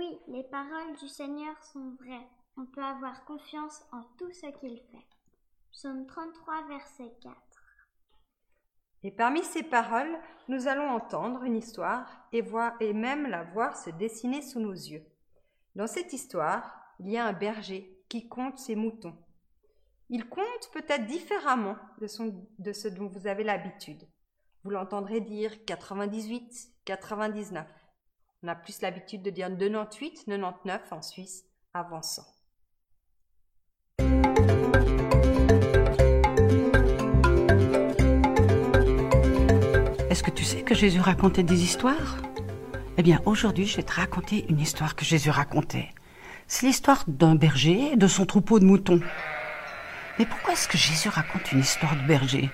Oui, les paroles du Seigneur sont vraies. On peut avoir confiance en tout ce qu'il fait. Psaume 33, verset 4. Et parmi ces paroles, nous allons entendre une histoire et, voir, et même la voir se dessiner sous nos yeux. Dans cette histoire, il y a un berger qui compte ses moutons. Il compte peut-être différemment de, de ce dont vous avez l'habitude. Vous l'entendrez dire 98, 99. On a plus l'habitude de dire 98, 99 en Suisse, avançant. Est-ce que tu sais que Jésus racontait des histoires? Eh bien, aujourd'hui, je vais te raconter une histoire que Jésus racontait. C'est l'histoire d'un berger et de son troupeau de moutons. Mais pourquoi est-ce que Jésus raconte une histoire de berger?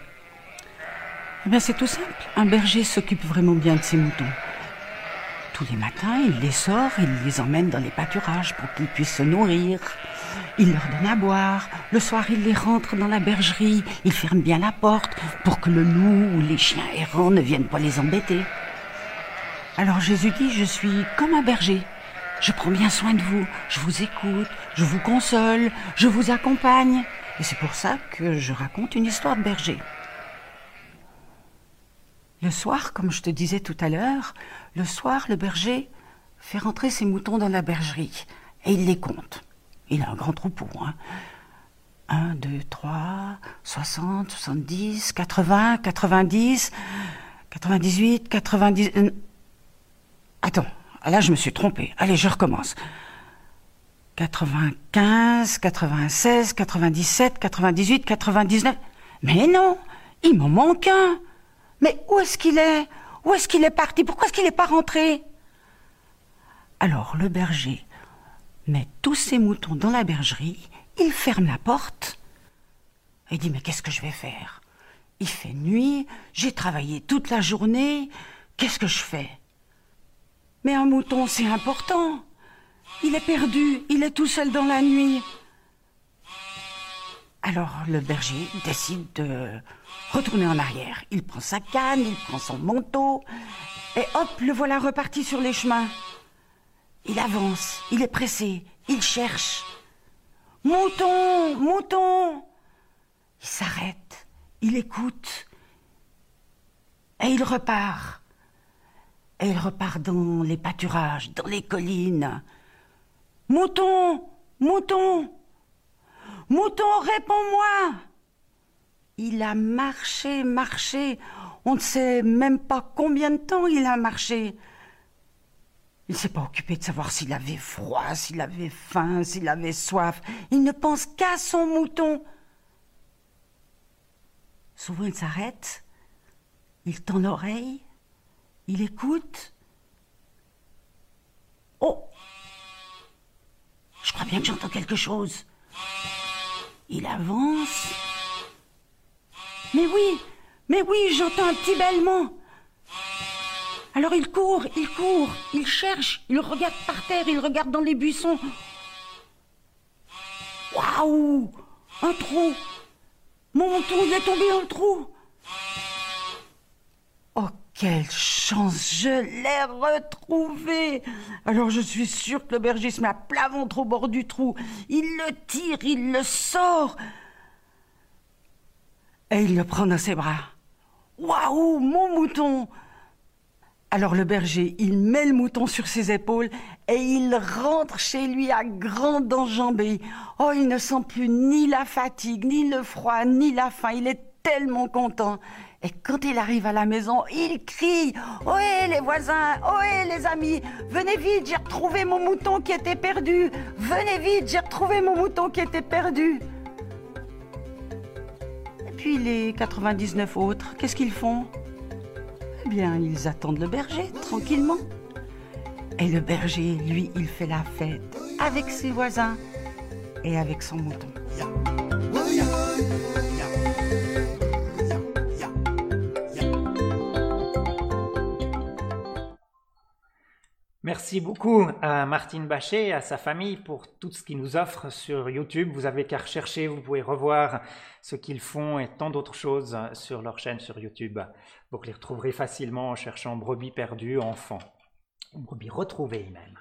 Eh bien, c'est tout simple. Un berger s'occupe vraiment bien de ses moutons. Tous les matins, il les sort, il les emmène dans les pâturages pour qu'ils puissent se nourrir. Il leur donne à boire. Le soir, il les rentre dans la bergerie. Il ferme bien la porte pour que le loup ou les chiens errants ne viennent pas les embêter. Alors Jésus dit, je suis comme un berger. Je prends bien soin de vous, je vous écoute, je vous console, je vous accompagne. Et c'est pour ça que je raconte une histoire de berger. Le soir, comme je te disais tout à l'heure, le soir, le berger fait rentrer ses moutons dans la bergerie et il les compte. Il a un grand troupeau. Hein. 1, 2, 3, 60, 70, 80, 90, 98, 90. Attends, là je me suis trompé. Allez, je recommence. 95, 96, 97, 98, 99. Mais non, il m'en manque un. Mais où est-ce qu'il est? Où est-ce qu'il est parti? Pourquoi est-ce qu'il n'est pas rentré? Alors le berger met tous ses moutons dans la bergerie, il ferme la porte et dit Mais qu'est-ce que je vais faire? Il fait nuit, j'ai travaillé toute la journée, qu'est-ce que je fais? Mais un mouton, c'est important. Il est perdu, il est tout seul dans la nuit. Alors le berger décide de retourner en arrière. Il prend sa canne, il prend son manteau, et hop, le voilà reparti sur les chemins. Il avance, il est pressé, il cherche. Mouton, mouton Il s'arrête, il écoute, et il repart. Et il repart dans les pâturages, dans les collines. Mouton, mouton Mouton, réponds-moi Il a marché, marché. On ne sait même pas combien de temps il a marché. Il ne s'est pas occupé de savoir s'il avait froid, s'il avait faim, s'il avait soif. Il ne pense qu'à son mouton. Souvent il s'arrête, il tend l'oreille, il écoute. Oh Je crois bien que j'entends quelque chose. Il avance. Mais oui, mais oui, j'entends un petit bêlement. Alors il court, il court, il cherche, il regarde par terre, il regarde dans les buissons. Waouh Un trou Mon menton, il est tombé dans le trou quelle chance Je l'ai retrouvé Alors je suis sûre que le berger met à plat ventre au bord du trou. Il le tire, il le sort. Et il le prend dans ses bras. Waouh Mon mouton alors le berger, il met le mouton sur ses épaules et il rentre chez lui à grande enjambée. Oh, il ne sent plus ni la fatigue, ni le froid, ni la faim. Il est tellement content. Et quand il arrive à la maison, il crie Ohé les voisins, ohé les amis, venez vite, j'ai retrouvé mon mouton qui était perdu. Venez vite, j'ai retrouvé mon mouton qui était perdu. Et puis les 99 autres, qu'est-ce qu'ils font? Eh bien, ils attendent le berger tranquillement. Et le berger, lui, il fait la fête avec ses voisins et avec son mouton. Merci beaucoup à Martine Bachet et à sa famille pour tout ce qu'ils nous offrent sur YouTube. Vous avez qu'à rechercher, vous pouvez revoir ce qu'ils font et tant d'autres choses sur leur chaîne sur YouTube. Vous les retrouverez facilement en cherchant brebis perdues, enfants, brebis retrouvées même.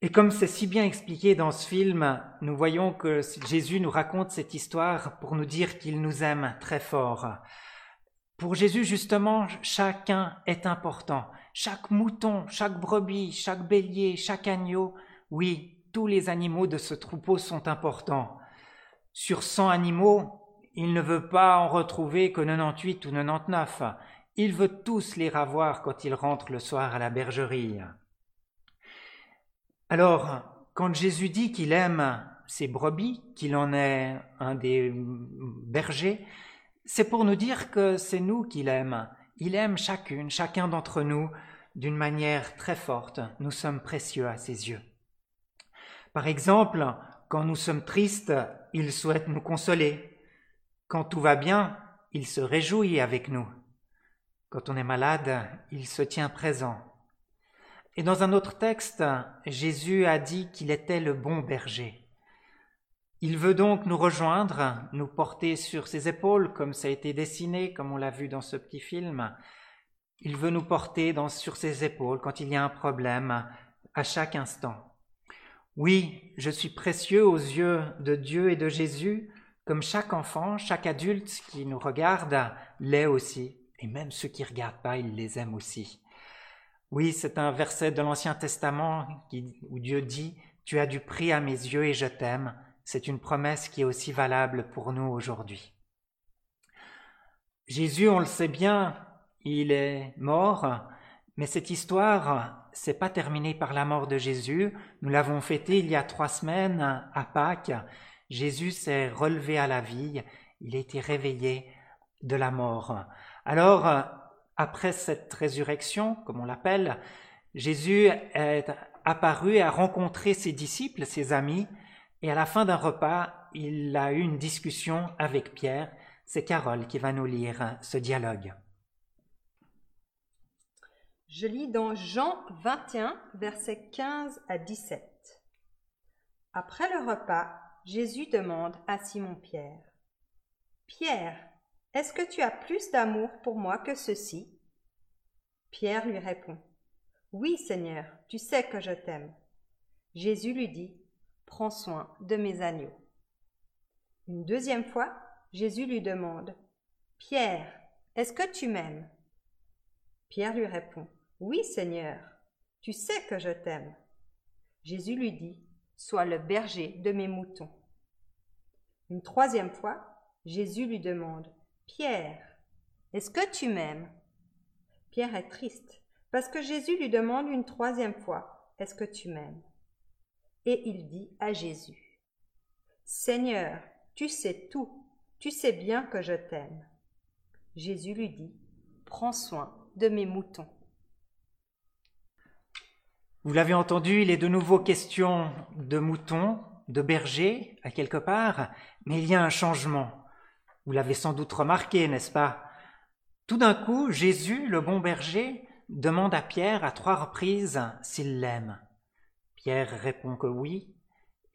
Et comme c'est si bien expliqué dans ce film, nous voyons que Jésus nous raconte cette histoire pour nous dire qu'il nous aime très fort. Pour Jésus, justement, chacun est important. Chaque mouton, chaque brebis, chaque bélier, chaque agneau, oui, tous les animaux de ce troupeau sont importants. Sur cent animaux, il ne veut pas en retrouver que 98 ou 99. Il veut tous les ravoir quand il rentre le soir à la bergerie. Alors, quand Jésus dit qu'il aime ses brebis, qu'il en est un des bergers, c'est pour nous dire que c'est nous qu'il aime. Il aime chacune, chacun d'entre nous d'une manière très forte. Nous sommes précieux à ses yeux. Par exemple, quand nous sommes tristes, il souhaite nous consoler. Quand tout va bien, il se réjouit avec nous. Quand on est malade, il se tient présent. Et dans un autre texte, Jésus a dit qu'il était le bon berger. Il veut donc nous rejoindre, nous porter sur ses épaules, comme ça a été dessiné, comme on l'a vu dans ce petit film. Il veut nous porter sur ses épaules quand il y a un problème, à chaque instant. Oui, je suis précieux aux yeux de Dieu et de Jésus, comme chaque enfant, chaque adulte qui nous regarde l'est aussi, et même ceux qui ne regardent pas, ils les aiment aussi. Oui, c'est un verset de l'Ancien Testament où Dieu dit Tu as du prix à mes yeux et je t'aime. C'est une promesse qui est aussi valable pour nous aujourd'hui. Jésus, on le sait bien, il est mort, mais cette histoire, c'est pas terminé par la mort de Jésus. Nous l'avons fêté il y a trois semaines à Pâques. Jésus s'est relevé à la vie. Il a été réveillé de la mort. Alors, après cette résurrection, comme on l'appelle, Jésus est apparu et a rencontré ses disciples, ses amis, et à la fin d'un repas, il a eu une discussion avec Pierre. C'est Carole qui va nous lire ce dialogue. Je lis dans Jean 21, versets 15 à 17. Après le repas, Jésus demande à Simon-Pierre, Pierre, est-ce que tu as plus d'amour pour moi que ceci? Pierre lui répond Oui, Seigneur, tu sais que je t'aime. Jésus lui dit Prends soin de mes agneaux. Une deuxième fois, Jésus lui demande Pierre, est-ce que tu m'aimes? Pierre lui répond Oui, Seigneur, tu sais que je t'aime. Jésus lui dit Sois le berger de mes moutons. Une troisième fois, Jésus lui demande Pierre, est-ce que tu m'aimes? Pierre est triste parce que Jésus lui demande une troisième fois Est-ce que tu m'aimes? Et il dit à Jésus Seigneur, tu sais tout, tu sais bien que je t'aime. Jésus lui dit Prends soin de mes moutons. Vous l'avez entendu, il est de nouveau question de moutons, de bergers, à quelque part, mais il y a un changement. Vous l'avez sans doute remarqué, n'est-ce pas? Tout d'un coup, Jésus, le bon berger, demande à Pierre à trois reprises s'il l'aime. Pierre répond que oui,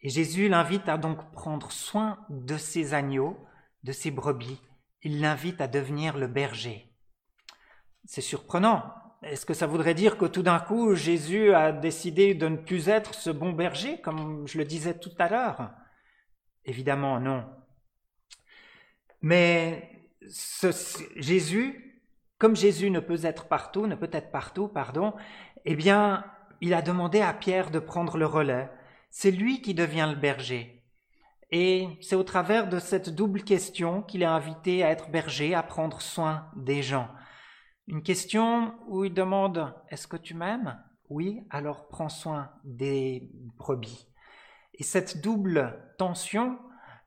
et Jésus l'invite à donc prendre soin de ses agneaux, de ses brebis. Il l'invite à devenir le berger. C'est surprenant. Est-ce que ça voudrait dire que tout d'un coup, Jésus a décidé de ne plus être ce bon berger, comme je le disais tout à l'heure? Évidemment, non. Mais ce, Jésus, comme Jésus ne peut être partout, ne peut être partout, pardon, eh bien, il a demandé à Pierre de prendre le relais. C'est lui qui devient le berger. Et c'est au travers de cette double question qu'il est invité à être berger, à prendre soin des gens. Une question où il demande Est-ce que tu m'aimes? Oui, alors prends soin des brebis. Et cette double tension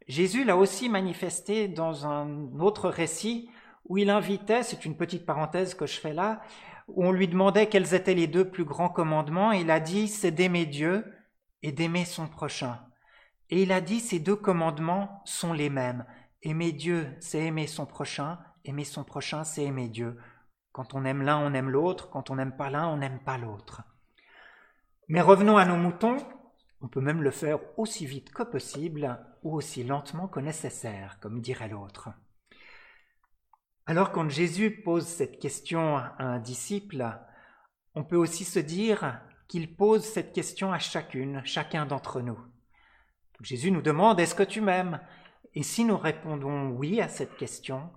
Jésus l'a aussi manifesté dans un autre récit où il invitait, c'est une petite parenthèse que je fais là, où on lui demandait quels étaient les deux plus grands commandements. Il a dit, c'est d'aimer Dieu et d'aimer son prochain. Et il a dit, ces deux commandements sont les mêmes. Aimer Dieu, c'est aimer son prochain. Aimer son prochain, c'est aimer Dieu. Quand on aime l'un, on aime l'autre. Quand on n'aime pas l'un, on n'aime pas l'autre. Mais revenons à nos moutons. On peut même le faire aussi vite que possible ou aussi lentement que nécessaire, comme dirait l'autre. Alors quand Jésus pose cette question à un disciple, on peut aussi se dire qu'il pose cette question à chacune, chacun d'entre nous. Jésus nous demande, est-ce que tu m'aimes? Et si nous répondons oui à cette question,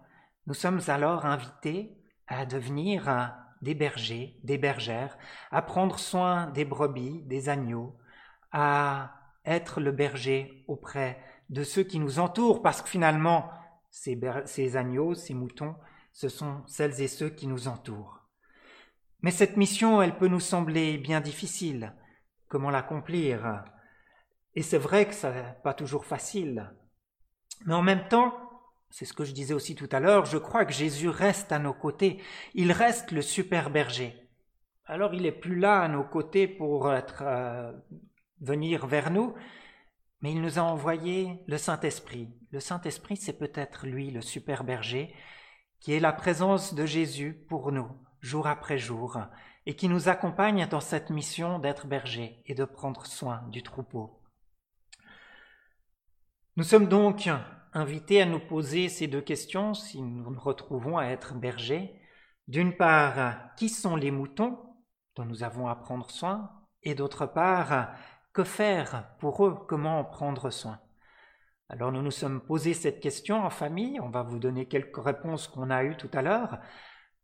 nous sommes alors invités à devenir des bergers, des bergères, à prendre soin des brebis, des agneaux, à être le berger auprès de ceux qui nous entourent, parce que finalement, ces, agneaux, ces moutons, ce sont celles et ceux qui nous entourent. Mais cette mission, elle peut nous sembler bien difficile. Comment l'accomplir? Et c'est vrai que ce n'est pas toujours facile. Mais en même temps, c'est ce que je disais aussi tout à l'heure, je crois que Jésus reste à nos côtés. Il reste le super berger. Alors il n'est plus là à nos côtés pour euh, venir vers nous, mais il nous a envoyé le Saint-Esprit. Le Saint-Esprit, c'est peut-être lui, le super berger, qui est la présence de Jésus pour nous, jour après jour, et qui nous accompagne dans cette mission d'être berger et de prendre soin du troupeau. Nous sommes donc invités à nous poser ces deux questions si nous nous retrouvons à être bergers. D'une part, qui sont les moutons dont nous avons à prendre soin? Et d'autre part, que faire pour eux? Comment en prendre soin? Alors nous nous sommes posé cette question en famille, on va vous donner quelques réponses qu'on a eues tout à l'heure,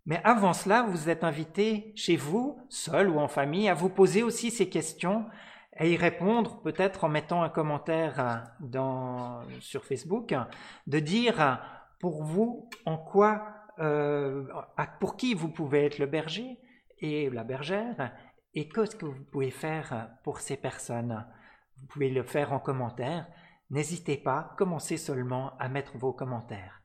mais avant cela, vous êtes invités chez vous, seul ou en famille, à vous poser aussi ces questions et y répondre peut-être en mettant un commentaire dans, sur Facebook, de dire pour vous en quoi, euh, pour qui vous pouvez être le berger et la bergère et qu'est-ce que vous pouvez faire pour ces personnes? Vous pouvez le faire en commentaire. N'hésitez pas, commencez seulement à mettre vos commentaires.